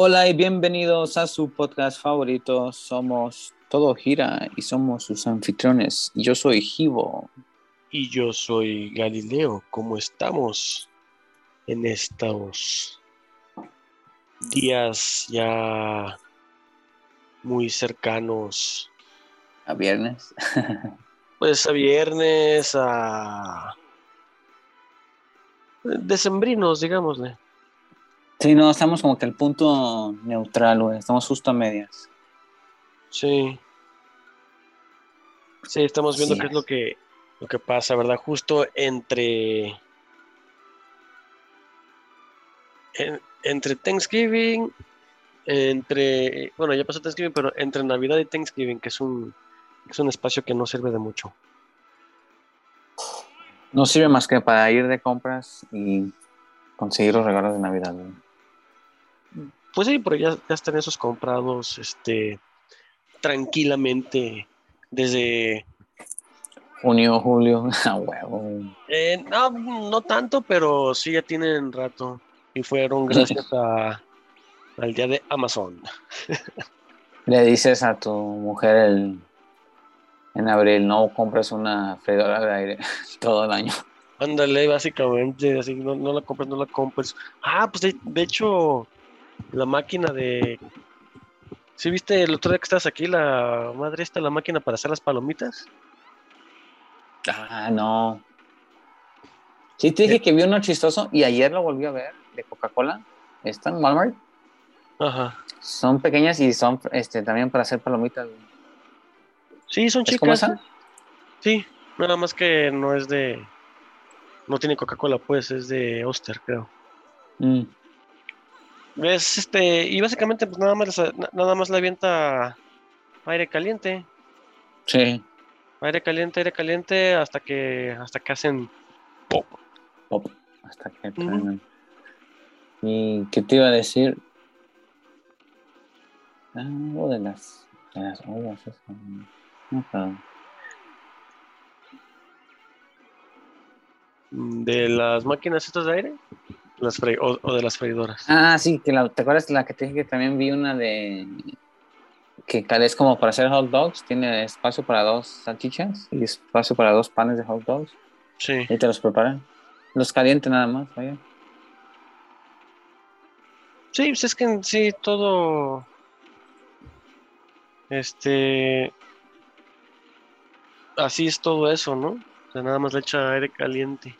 Hola y bienvenidos a su podcast favorito. Somos Todo Gira y somos sus anfitriones. Yo soy Givo. Y yo soy Galileo. ¿Cómo estamos en estos días ya muy cercanos? A viernes. pues a viernes, a decembrinos, digámosle. Sí, no, estamos como que al punto neutral, güey. Estamos justo a medias. Sí. Sí, estamos viendo qué es lo que, lo que pasa, ¿verdad? Justo entre. entre Thanksgiving, entre. Bueno, ya pasó Thanksgiving, pero entre Navidad y Thanksgiving, que es un, es un espacio que no sirve de mucho. No sirve más que para ir de compras y conseguir los regalos de Navidad. güey. Pues sí, pero ya, ya están esos comprados este, tranquilamente desde junio, julio, a huevo. Eh, no, no tanto, pero sí ya tienen rato y fueron gracias a, al día de Amazon. Le dices a tu mujer el, en abril, no compres una freidora de aire todo el año. Ándale, básicamente, así no, no la compres, no la compres. Ah, pues de hecho, la máquina de. ¿Sí viste el otro día que estás aquí, la madre esta, la máquina para hacer las palomitas? Ah, no. Sí, te dije eh. que vi uno chistoso y ayer lo volví a ver de Coca-Cola. Está en Walmart. Ajá. Son pequeñas y son este, también para hacer palomitas. Sí, son chicas. ¿Es Sí, nada más que no es de. No tiene Coca-Cola, pues, es de Oster, creo. Mm. Es este, y básicamente pues nada más nada más le avienta aire caliente. Sí. Aire caliente, aire caliente, hasta que, hasta que hacen pop. Pop. Hasta que ¿Y qué te iba a decir? Algo de las, de las ollas, ¿De las máquinas estas de aire? Las o, de las freidoras. Ah, sí, que la, ¿te acuerdas la que te dije que también vi una de que es como para hacer hot dogs? Tiene espacio para dos salchichas y espacio para dos panes de hot dogs. Sí. Y te los preparan. Los caliente nada más, vaya. Sí, pues es que sí, todo. Este. Así es todo eso, ¿no? O sea, nada más le echa aire caliente.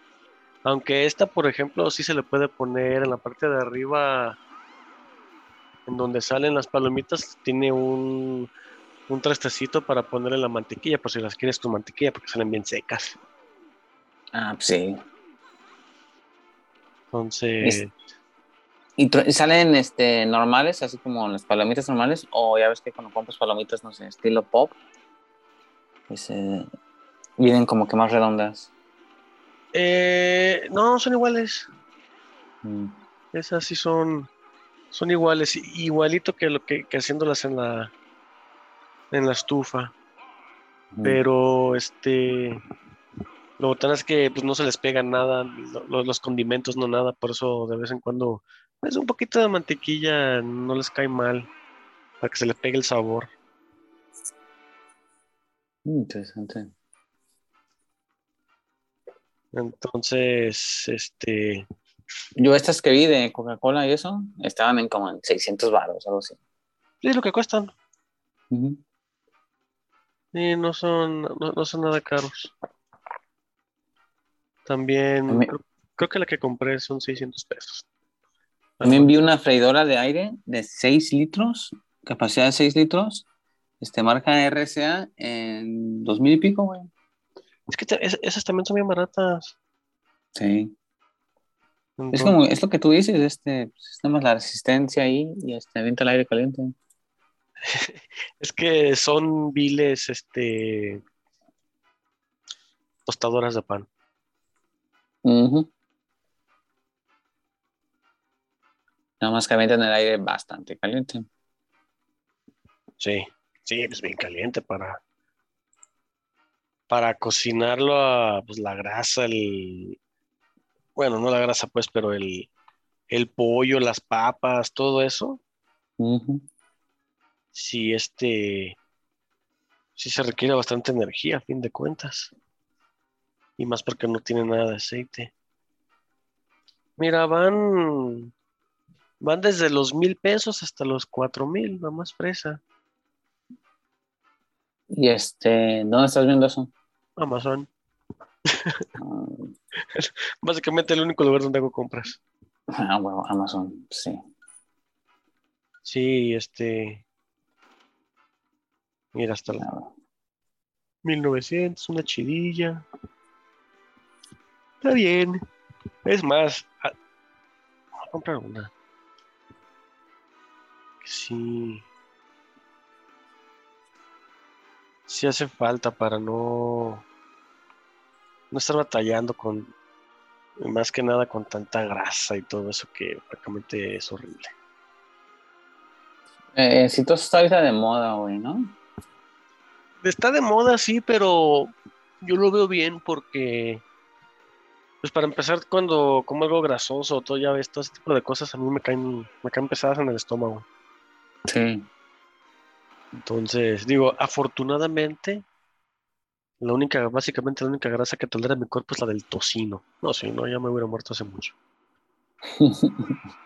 Aunque esta, por ejemplo, sí se le puede poner en la parte de arriba, en donde salen las palomitas, tiene un, un trastecito para ponerle la mantequilla, por si las quieres tu mantequilla, porque salen bien secas. Ah, pues sí. Entonces. ¿Y salen este, normales, así como las palomitas normales? O ya ves que cuando compras palomitas, no sé, estilo pop, pues, eh, vienen como que más redondas. Eh, no, son iguales. Mm. Esas sí son, son iguales, igualito que lo que, haciéndolas en la en la estufa. Mm. Pero este lo tan es que pues no se les pega nada, los, condimentos no nada, por eso de vez en cuando es pues, un poquito de mantequilla no les cae mal para que se le pegue el sabor. Interesante. Entonces, este... Yo estas que vi de Coca-Cola y eso, estaban en como en 600 baros, algo así. Sí, lo que cuestan. Sí, no son, no, son nada caros. También, creo, que la que compré son 600 pesos. También vi una freidora de aire de 6 litros, capacidad de 6 litros, este marca RCA en 2000 y pico, güey. Es que esas también son bien baratas. Sí. es como, es lo que tú dices, este, pues, más la resistencia ahí y este, avienta el aire caliente. es que son viles, este, tostadoras de pan. Nada más que avientan el aire bastante caliente. Sí, sí, es bien caliente para, para cocinarlo a pues, la grasa, el, bueno, no la grasa pues, pero el, pollo, las papas, todo eso, sí, este, sí se requiere bastante energía a fin de cuentas. Y más porque no tiene nada de aceite. Mira, van, van desde los mil pesos hasta los cuatro mil, la más fresa. Y este, ¿dónde estás viendo eso? Amazon. Ah, Básicamente el único lugar donde hago compras. Ah, bueno, Amazon, sí. Sí, este. Mira, hasta la claro. 1900, una chidilla. Está bien. Es más, a- voy a comprar una. Sí. Sí hace falta para no. No estar batallando con. Más que nada con tanta grasa y todo eso que francamente es horrible. Eh, si todo está ahorita de moda, güey, ¿no? Está de moda, sí, pero yo lo veo bien porque, pues para empezar, cuando como algo grasoso, todo ya ves, todo ese tipo de cosas a mí me caen, me caen pesadas en el estómago. Sí. Entonces, digo, afortunadamente, la única, básicamente la única grasa que tolera mi cuerpo es la del tocino. No, si no, ya me hubiera muerto hace mucho.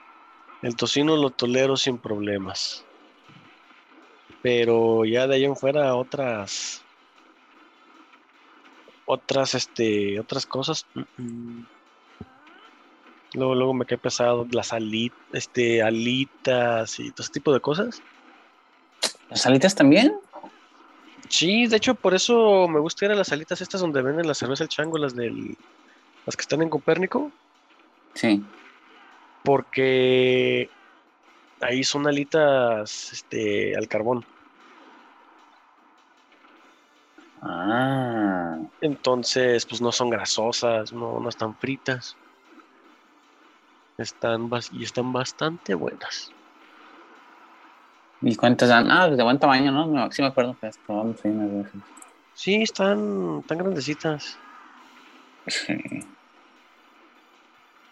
El tocino lo tolero sin problemas. Pero ya de ahí en fuera otras otras este otras cosas. mm, mm. Luego, luego me cae pesado las ali- este, alitas y todo ese tipo de cosas. ¿Las alitas también? Sí, de hecho por eso me gusta ir a las alitas estas donde venden la cerveza el chango, las del las que están en Copérnico, Sí. porque ahí son alitas este al carbón. Ah. Entonces, pues no son grasosas, no, no están fritas. Están y están bastante buenas. ¿Y cuántas dan? Ah, de buen tamaño, ¿no? No, sí me acuerdo que las probamos ahí unas veces. Sí, están tan grandecitas. Sí.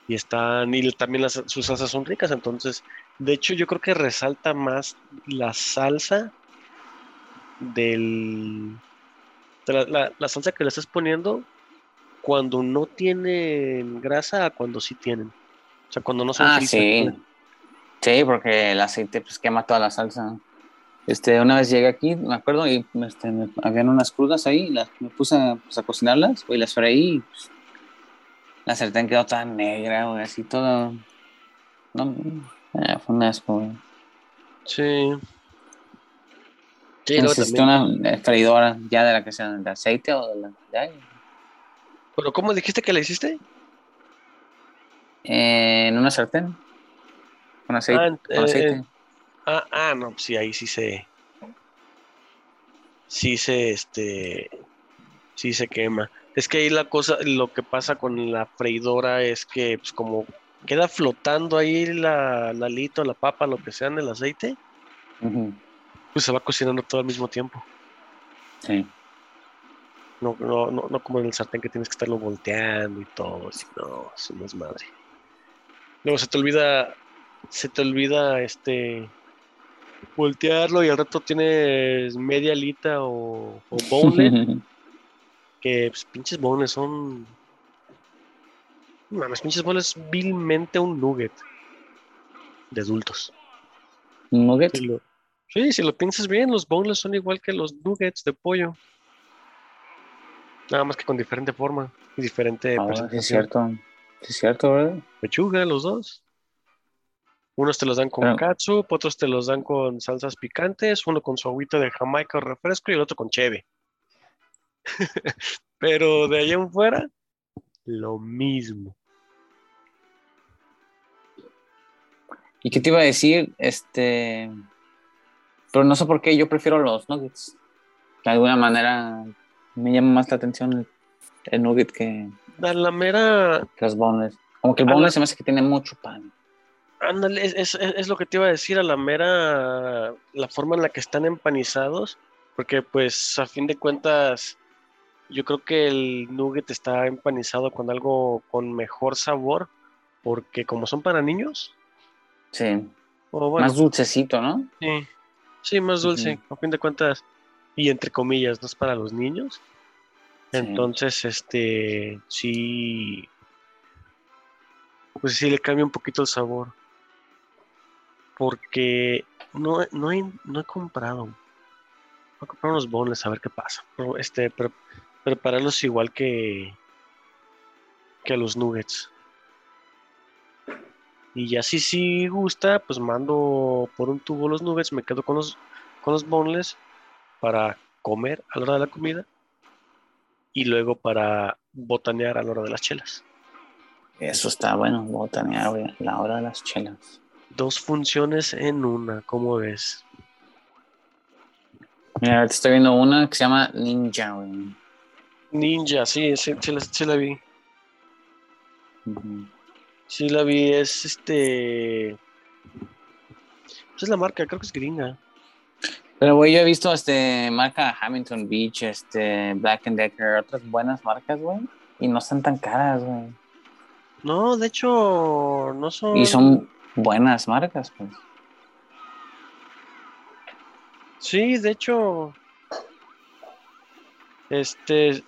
Y están, y también las, sus salsas son ricas. Entonces, de hecho, yo creo que resalta más la salsa del. de la, la- la salsa que le estás poniendo cuando no tienen grasa a cuando sí tienen. O sea, cuando no son Ah, fritas. sí. pues. Sí, porque el aceite pues quema toda la salsa. Este, una vez llegué aquí, me acuerdo, y este, me- habían unas crudas ahí, las, me puse a, pues, a cocinarlas, y las freí, y pues, la sartén quedó tan negra, güey, así todo. No, eh, fue un asco, güey. Sí. Sí, también- una eh, freidora ya de la que sea, de aceite o de la. Pero ¿cómo dijiste que la hiciste? eh, en una sartén. Con aceite. Ah, en- con aceite. eh, Ah, ah, no, pues sí, ahí sí se. Sí se, este. Sí se quema. Es que ahí la cosa, lo que pasa con la freidora es que, pues, como queda flotando ahí la, la alita o la papa, lo que sea en el aceite, pues se va cocinando todo al mismo tiempo. Sí. No, no, no, no como en el sartén que tienes que estarlo volteando y todo. Así, no, eso no es madre. Luego se te olvida, se te olvida este voltearlo y al rato tienes media alita o, o boneless, que pues, pinches boneless son. Mames, pinches boneless vilmente un nugget de adultos. Nuggets. Si lo- sí, si lo piensas bien, los boneless son igual que los nuggets de pollo. Nada más que con diferente forma y diferente Ah, es cierto. Es cierto, ¿verdad? Pechuga, los dos. Unos te los dan con Pero- katsup, otros te los dan con salsas picantes, uno con su agüita de jamaica o refresco y el otro con cheve. Pero de allá en fuera, lo mismo. ¿Y qué te iba a decir? Este. Pero no sé por qué yo prefiero los nuggets. De alguna manera me llama más la atención el, el nugget que, la mera, que los boneless. Como que el la- boneless se me hace que tiene mucho pan. Ándale, es, es- es lo que te iba a decir, a la mera, la forma en la que están empanizados, porque pues a fin de cuentas, yo creo que el nugget está empanizado con algo con mejor sabor, porque como son para niños, Sí. O bueno, Más dulcecito, ¿no? sí, sí, más dulce, a fin de cuentas, y entre comillas, no es para los niños. Sí. Entonces, este, sí, pues sí le cambia un poquito el sabor. Porque no, no, he, no he comprado. Voy a comprar unos bonles a ver qué pasa. Este, pre- prepararlos igual que, que los nuggets. Y ya si sí gusta, pues mando por un tubo los nuggets, me quedo con los, con los boneless para comer a la hora de la comida y luego para botanear a la hora de las chelas. Eso está bueno, botanear, a la hora de las chelas. Dos funciones en una, ¿cómo ves? Mira, estoy viendo una que se llama Ninja, güey. Ninja, sí, sí, sí la, sí la vi. Ujú. Sí la vi, es este... pues es la marca, creo que es gringa. Pero, güey, yo he visto este marca Hamilton Beach, este Black and Decker, otras buenas marcas, güey. Y no están tan caras, güey. No, de hecho, no son... Y son buenas marcas, pues. Sí, de hecho, este,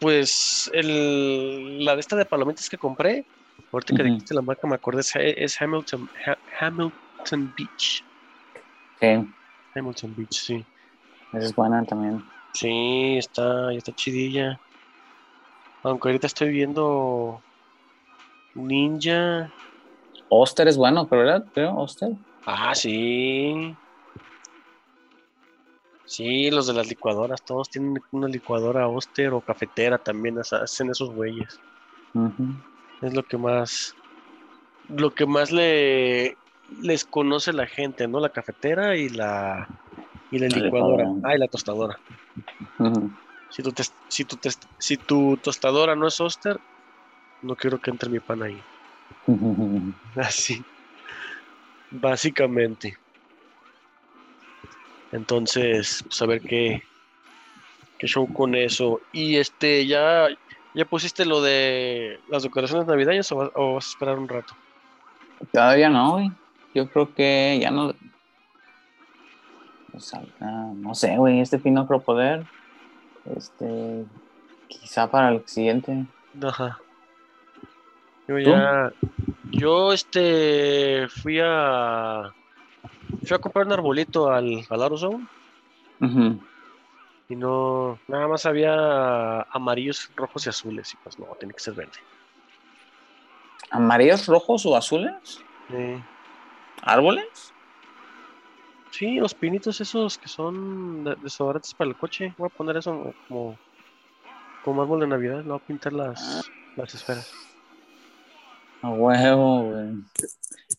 pues el, la de esta de palomitas que compré, ahorita que dijiste la marca me acordé, es, es Hamilton, Ha- Hamilton Beach. Sí, Hamilton Beach, sí. esa es buena también. Sí, está, está chidilla. Aunque ahorita estoy viendo Ninja. Oster es bueno, pero ¿verdad? Creo, Oster. Ah, sí. Sí, los de las licuadoras, todos tienen una licuadora Oster o cafetera también, hacen esos güeyes. Es lo que más, lo que más le les conoce la gente, ¿no? La cafetera y la y la La licuadora. licuadora. Ah, y la tostadora. Si tu, si, tu si tu tostadora no es Oster, no quiero que entre mi pan ahí. Así. Básicamente. Entonces, pues a ver qué, qué show con eso. Y este, ya, ya pusiste lo de las decoraciones navideñas o vas, o vas a esperar un rato. Todavía no, güey. Yo creo que ya no. o sea, no sé, güey. Este fin no creo poder. Este. Quizá para el siguiente. Ajá. Yo ya. Yo este fui a. Fui a comprar un arbolito al, al AutoZone Ujú. y no. Nada más había amarillos, rojos y azules. Y pues no, tiene que ser verde. ¿Amarillos, rojos o azules? Sí. ¿Árboles? Sí, los pinitos esos que son de- desodorantes para el coche. Voy a poner eso como, como árbol de Navidad. Le voy a pintar las, las esferas. A huevo, güey.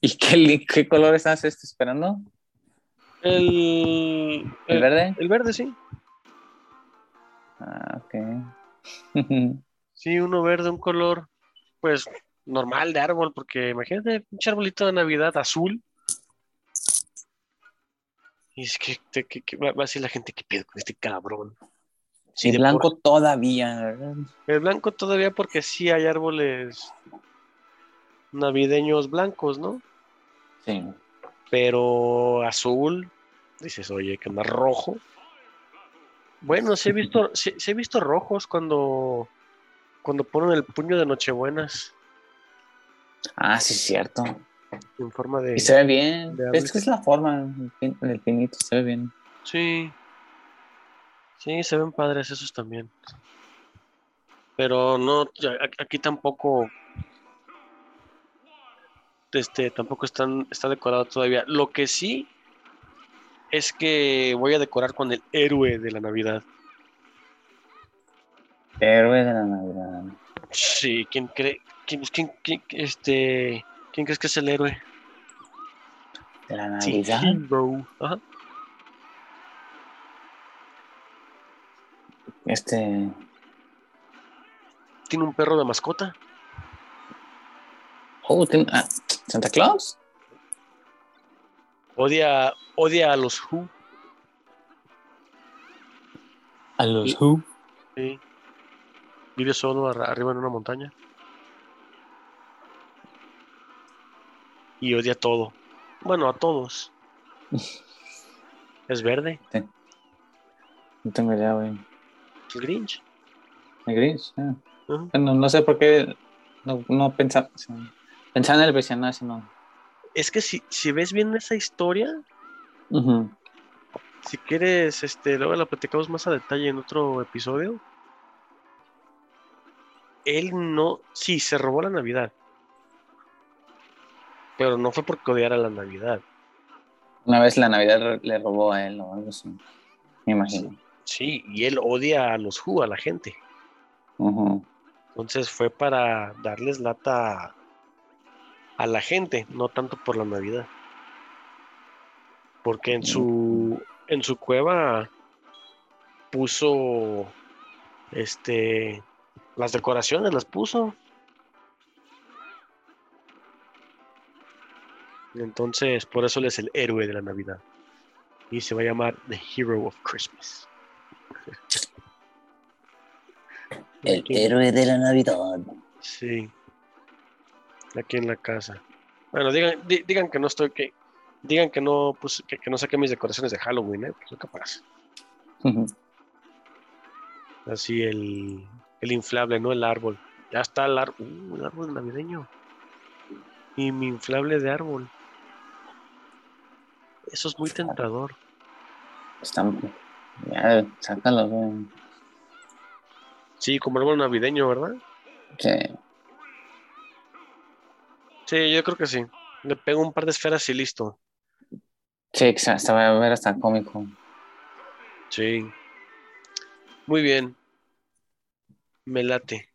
¿Y qué, color estás este, esperando? El, ¿El verde? El verde, sí. Ah, ok. Sí, uno verde, un color, pues, normal de árbol, porque imagínate, un arbolito de Navidad azul. Y es que, te- que- que va a decir la gente que pedo con este cabrón. Sí, de blanco todavía, ¿verdad? El blanco todavía porque sí hay árboles navideños blancos, ¿no? Sí. Pero azul, dices, oye, que más rojo. Bueno, sí he visto, sí, sí he visto rojos cuando, cuando ponen el puño de Nochebuenas Ah, sí, es cierto. en forma de. Y se ve bien. Es que es la forma el pin- el pinito, se ve bien. Sí. Sí, se ven padres esos también. Pero no, aquí tampoco. Este, tampoco están, está decorado todavía. Lo que sí es que voy a decorar con el héroe de la Navidad. Héroe de la Navidad. Sí, ¿quién cree? ¿Quién, quién, quién- este, ¿quién crees que es el héroe? De la Sí, Navidad. Ajá. Este. Tiene un perro de mascota. Oh, tiene- ah, Santa Claus. Odia, odia a los Who. A los Sí. Who. Sí. Vive solo arriba en una montaña. Y odia todo. Bueno, a todos. es verde. No tengo idea, güey. El Grinch. El Grinch, ah. Bueno, no sé por qué no, no pensaba. Pensaba en el vecino, así no. Es que si, si ves bien esa historia, si quieres, este, luego la platicamos más a detalle en otro episodio. Él no, sí, se robó la Navidad. Pero no fue porque odiara la Navidad. Una vez la Navidad le robó a él o algo así. Me imagino. Sí, y él odia a los Who, a la gente. Entonces fue para darles lata a la gente, no tanto por la Navidad. Porque en su en su cueva puso este las decoraciones las puso. Entonces, por eso él es el héroe de la Navidad. Y se va a llamar The Hero of Christmas. El héroe de la Navidad. Sí. Aquí en la casa. Bueno, digan, di- digan que no estoy, que digan que no, pues, que, que no saqué mis decoraciones de Halloween, ¿eh? Pues, capaz. Ujú. Así el, el inflable, no el árbol. Ya está el árbol, uh, el árbol navideño. Y mi inflable de árbol. Eso es muy tentador. Están. Ya, sácalo, güey. Sí, como árbol navideño, ¿verdad? Sí. Sí, yo creo que sí. Le pego un par de esferas y listo. Sí, exacto. Va a ver hasta cómico. Sí. Muy bien. Me late.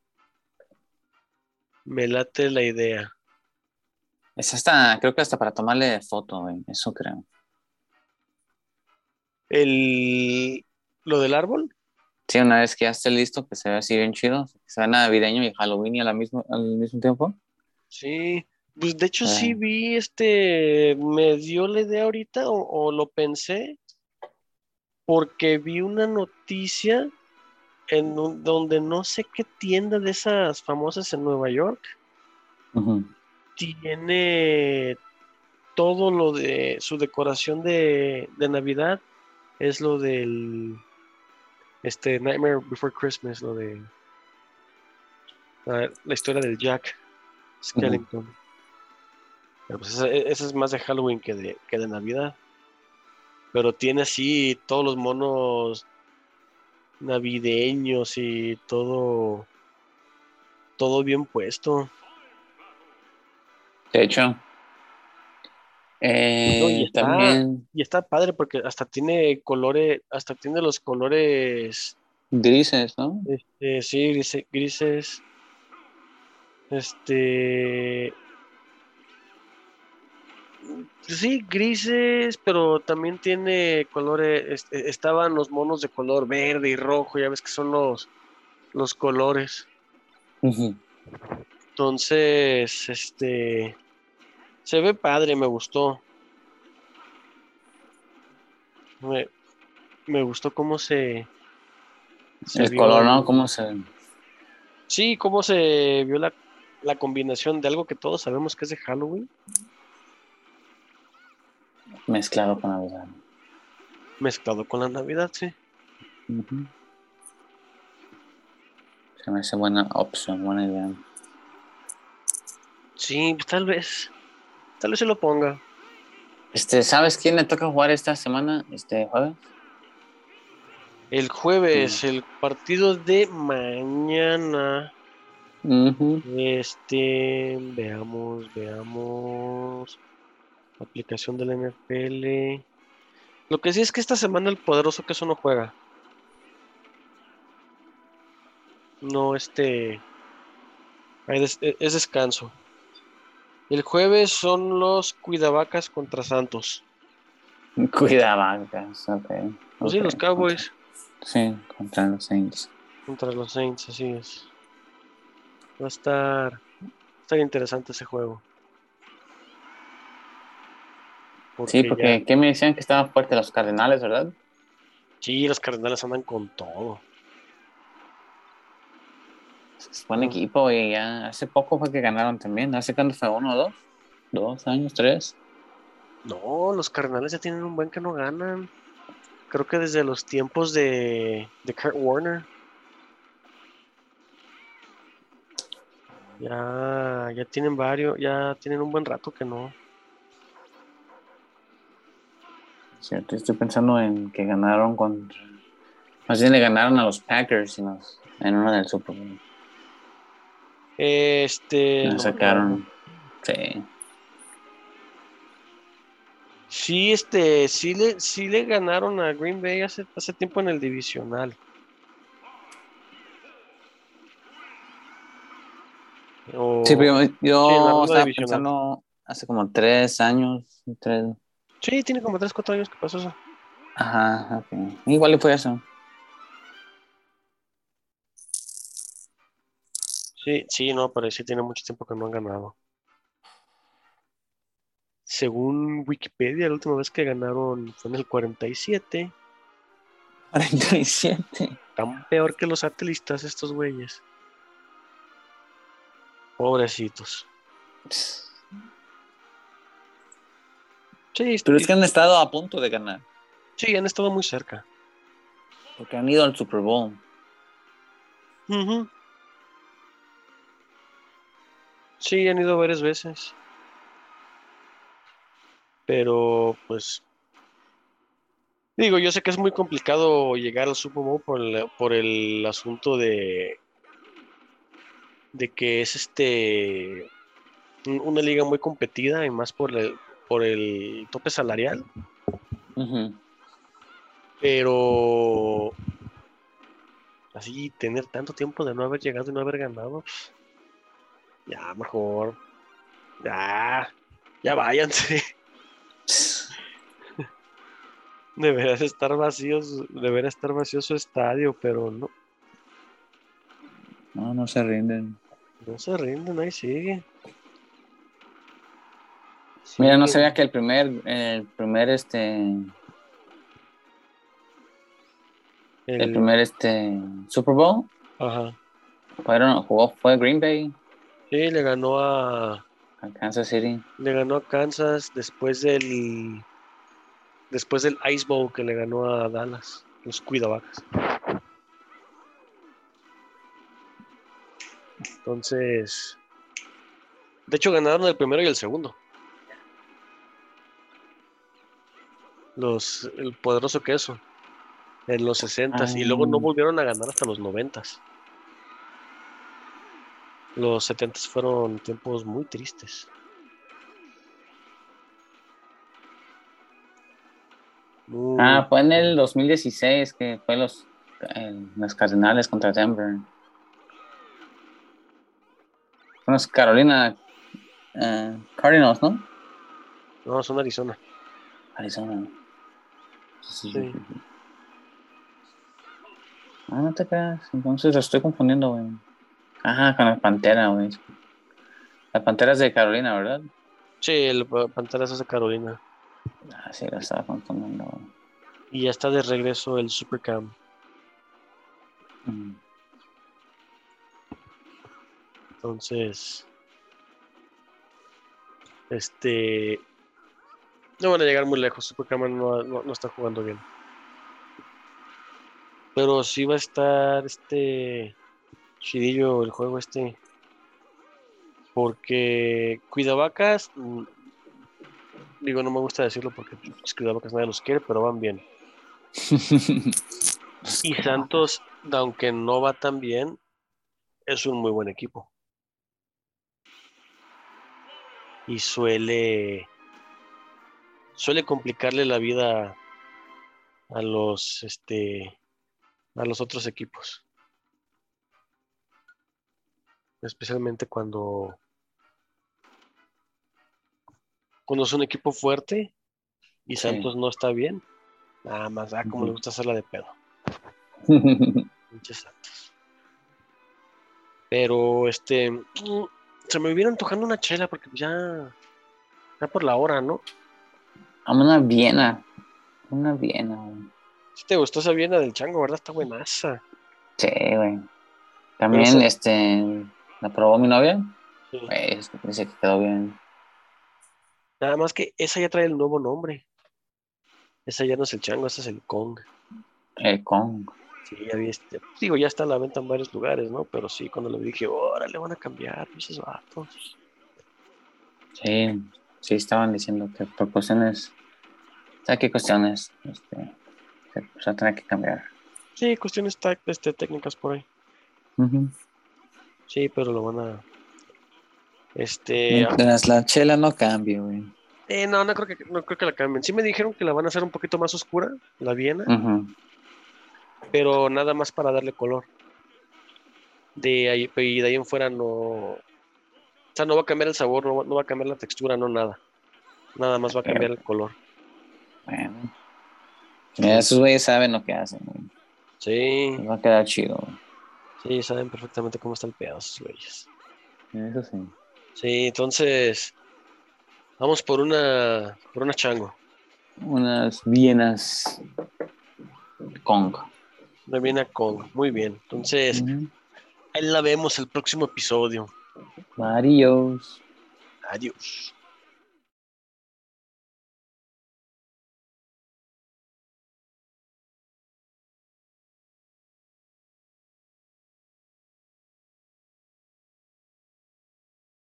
Me late la idea. Es hasta, creo que hasta para tomarle foto, güey. Eso creo. El lo del árbol, Sí, una vez que ya esté listo, que se ve así bien chido, que se ve navideño y Halloween y a la misma, al mismo tiempo. sí. Pues de hecho sí Ah. vi este, me dio la idea ahorita o, o lo pensé porque vi una noticia en un- donde no sé qué tienda de esas famosas en Nueva York tiene todo lo de su decoración de, de Navidad es lo del este Nightmare Before Christmas, lo de la, la historia del Jack Skellington. Pero pues esa, esa es más de Halloween que de, que de Navidad. Pero tiene así todos los monos navideños y todo todo bien puesto. De hecho. eh, No, y está- también Y está padre porque hasta tiene colores, hasta tiene los colores, grises, ¿no? este, sí, grise- grises, este, sí, grises, pero también tiene colores, este, estaban los monos de color verde y rojo, ya ves que son los, los colores. Entonces, este, se ve padre, me gustó. Me, me gustó cómo se, se El vio color, ¿no? ¿Cómo se.? Sí, cómo se vio la, la combinación de algo que todos sabemos que es de Halloween, Mezclado con Navidad. mezclado con la Navidad, sí. Se me hace buena opción, buena idea. Sí, tal vez, tal vez se lo ponga. Este, ¿sabes quién le toca jugar esta semana? Este jueves. El jueves, el partido de mañana. Este, veamos, veamos. Aplicación del NFL. Lo que sí es que esta semana el poderoso que eso no juega. No, este. hay des- e- es descanso. El jueves son los Cuidavacas contra Santos. Cuida bancas, ok. Pues sí, ok. los Cowboys Sí, contra los Saints. contra los Saints, así es. Va a estar, va a estar interesante ese juego. Sí, ya- porque ¿qué me decían que estaban fuertes los Cardenales, verdad? Sí, los Cardenales andan con todo. Es buen equipo y ya hace poco fue que ganaron también. ¿Hace cuánto fue? ¿Uno o dos? ¿Dos años? ¿Tres? No, los Cardenales ya tienen un buen que no ganan. Creo que desde los tiempos de, de Kurt Warner. Ya, ya tienen varios, ya tienen un buen rato que no. Cierto, estoy pensando en que ganaron contra. Más bien le ganaron a los Packers en, los- en uno del Super Bowl. Este. Me sacaron. Sí. Sí, este, sí le, sí le ganaron a Green Bay hace, hace tiempo en el divisional. O- Sí, pero yo, estaba divisional. pensando hace como tres años. Tres... sí, tiene como 3, 4 años que pasó eso. Ajá, ok. Igual y fue eso. Sí, sí, no, pero sí tiene mucho tiempo que no han ganado. Según Wikipedia, la última vez que ganaron fue en el 47. 47. Tan peor que los atlistas estos güeyes. Pobrecitos. Sí, Pero es que han estado a punto de ganar. sí, han estado muy cerca. Porque han ido al Super Bowl. Ujú. Sí, han ido varias veces. Pero, pues. Digo, yo sé que es muy complicado llegar al Super Bowl por el, por el asunto de. de que es este. un- una liga muy competida y más por el, por el tope salarial. Pero. Así, tener tanto tiempo de no haber llegado y no haber ganado. pues, Ya, mejor. Ya. Ya váyanse. Debería estar vacíos. Debería estar vacío su estadio, pero no. No, no se rinden. No se rinden, ahí sigue. Mira, no sabía que el primer, el primer, este, el El- primer, este, Super Bowl, Ajá. fueron, jugó, fue Green Bay Sí, le ganó a. a Kansas City. Le ganó a Kansas después del. Después del Ice Bowl que le ganó a Dallas. Los cuidavacas. Entonces. De hecho, ganaron el primero y el segundo. Los, el poderoso queso. En los 60 y luego no Ah. volvieron a ganar hasta los 90 Los 70 fueron tiempos muy tristes. Muy- Ah, fue en el 2016 que fue los, eh, los Cardenales contra Denver. Son los Carolina eh, Cardinals, ¿no? No, son Arizona. Arizona. Sí. Sí. Ah, no te creas. Entonces lo estoy confundiendo, güey. Ajá, con la Pantera, güey. Las Panteras de Carolina, ¿verdad? Sí, el Pa- Panteras es de Carolina. Ah, sí, lo estaba confundiendo. güey. Y ya está de regreso el Supercam. Mm. Entonces, este, no van a llegar muy lejos. Supercam no, no, no está jugando bien. Pero sí va a estar este chidillo el juego este. Porque Cuidavacas, mm, digo, no me gusta decirlo porque los Cuidavacas nadie los quiere, pero van bien. Y Santos, aunque no va tan bien, es un muy buen equipo. Y suele suele complicarle la vida a los este a los otros equipos. Especialmente cuando cuando es un equipo fuerte y Sí. Santos no está bien. Nada más, ah, como le gusta hacerla de pedo. Pinches Santos. Pero este mm, se me viene antojando una chela porque ya ya por la hora, ¿no? A una Viena. Una Viena, güey. Si te gustó esa Viena del chango, ¿verdad? Está buenaza. Sí, güey. También, esa- este, la probó mi novia. Sí. Pues, dice que quedó bien. Nada más que esa ya trae el nuevo nombre. Esa ya no es el chango, ese es el Kong. El Kong. Sí, ya vi este- Digo, ya está a la venta en varios lugares, ¿no? Pero sí, cuando le dije, ahora le van a cambiar, esos vatos. Sí, sí, estaban diciendo que por cuestiones. ¿Sabes qué cuestiones? Este, se, a tener que cambiar. Sí, cuestiones este, técnicas por ahí. Sí, pero lo van a. Este. Mientras la chela no cambie, güey. eh, no, no creo, que, no creo que la cambien. Sí me dijeron que la van a hacer un poquito más oscura, la Viena, pero nada más para darle color. De ahí, y de ahí en fuera no. O sea, no va a cambiar el sabor, no va, no va a cambiar la textura, no nada. Nada más va a cambiar el color. Bueno. Mira, esos güeyes saben lo que hacen, güey. Sí, Les va a quedar chido, güey. sí, saben perfectamente cómo está el pedo esos güeyes. Eso sí. Sí, entonces. Vamos por una. Por una chango. Unas vienas Kong. Una Viena con. Muy bien. Entonces, ahí la vemos el próximo episodio. Adiós. Adiós.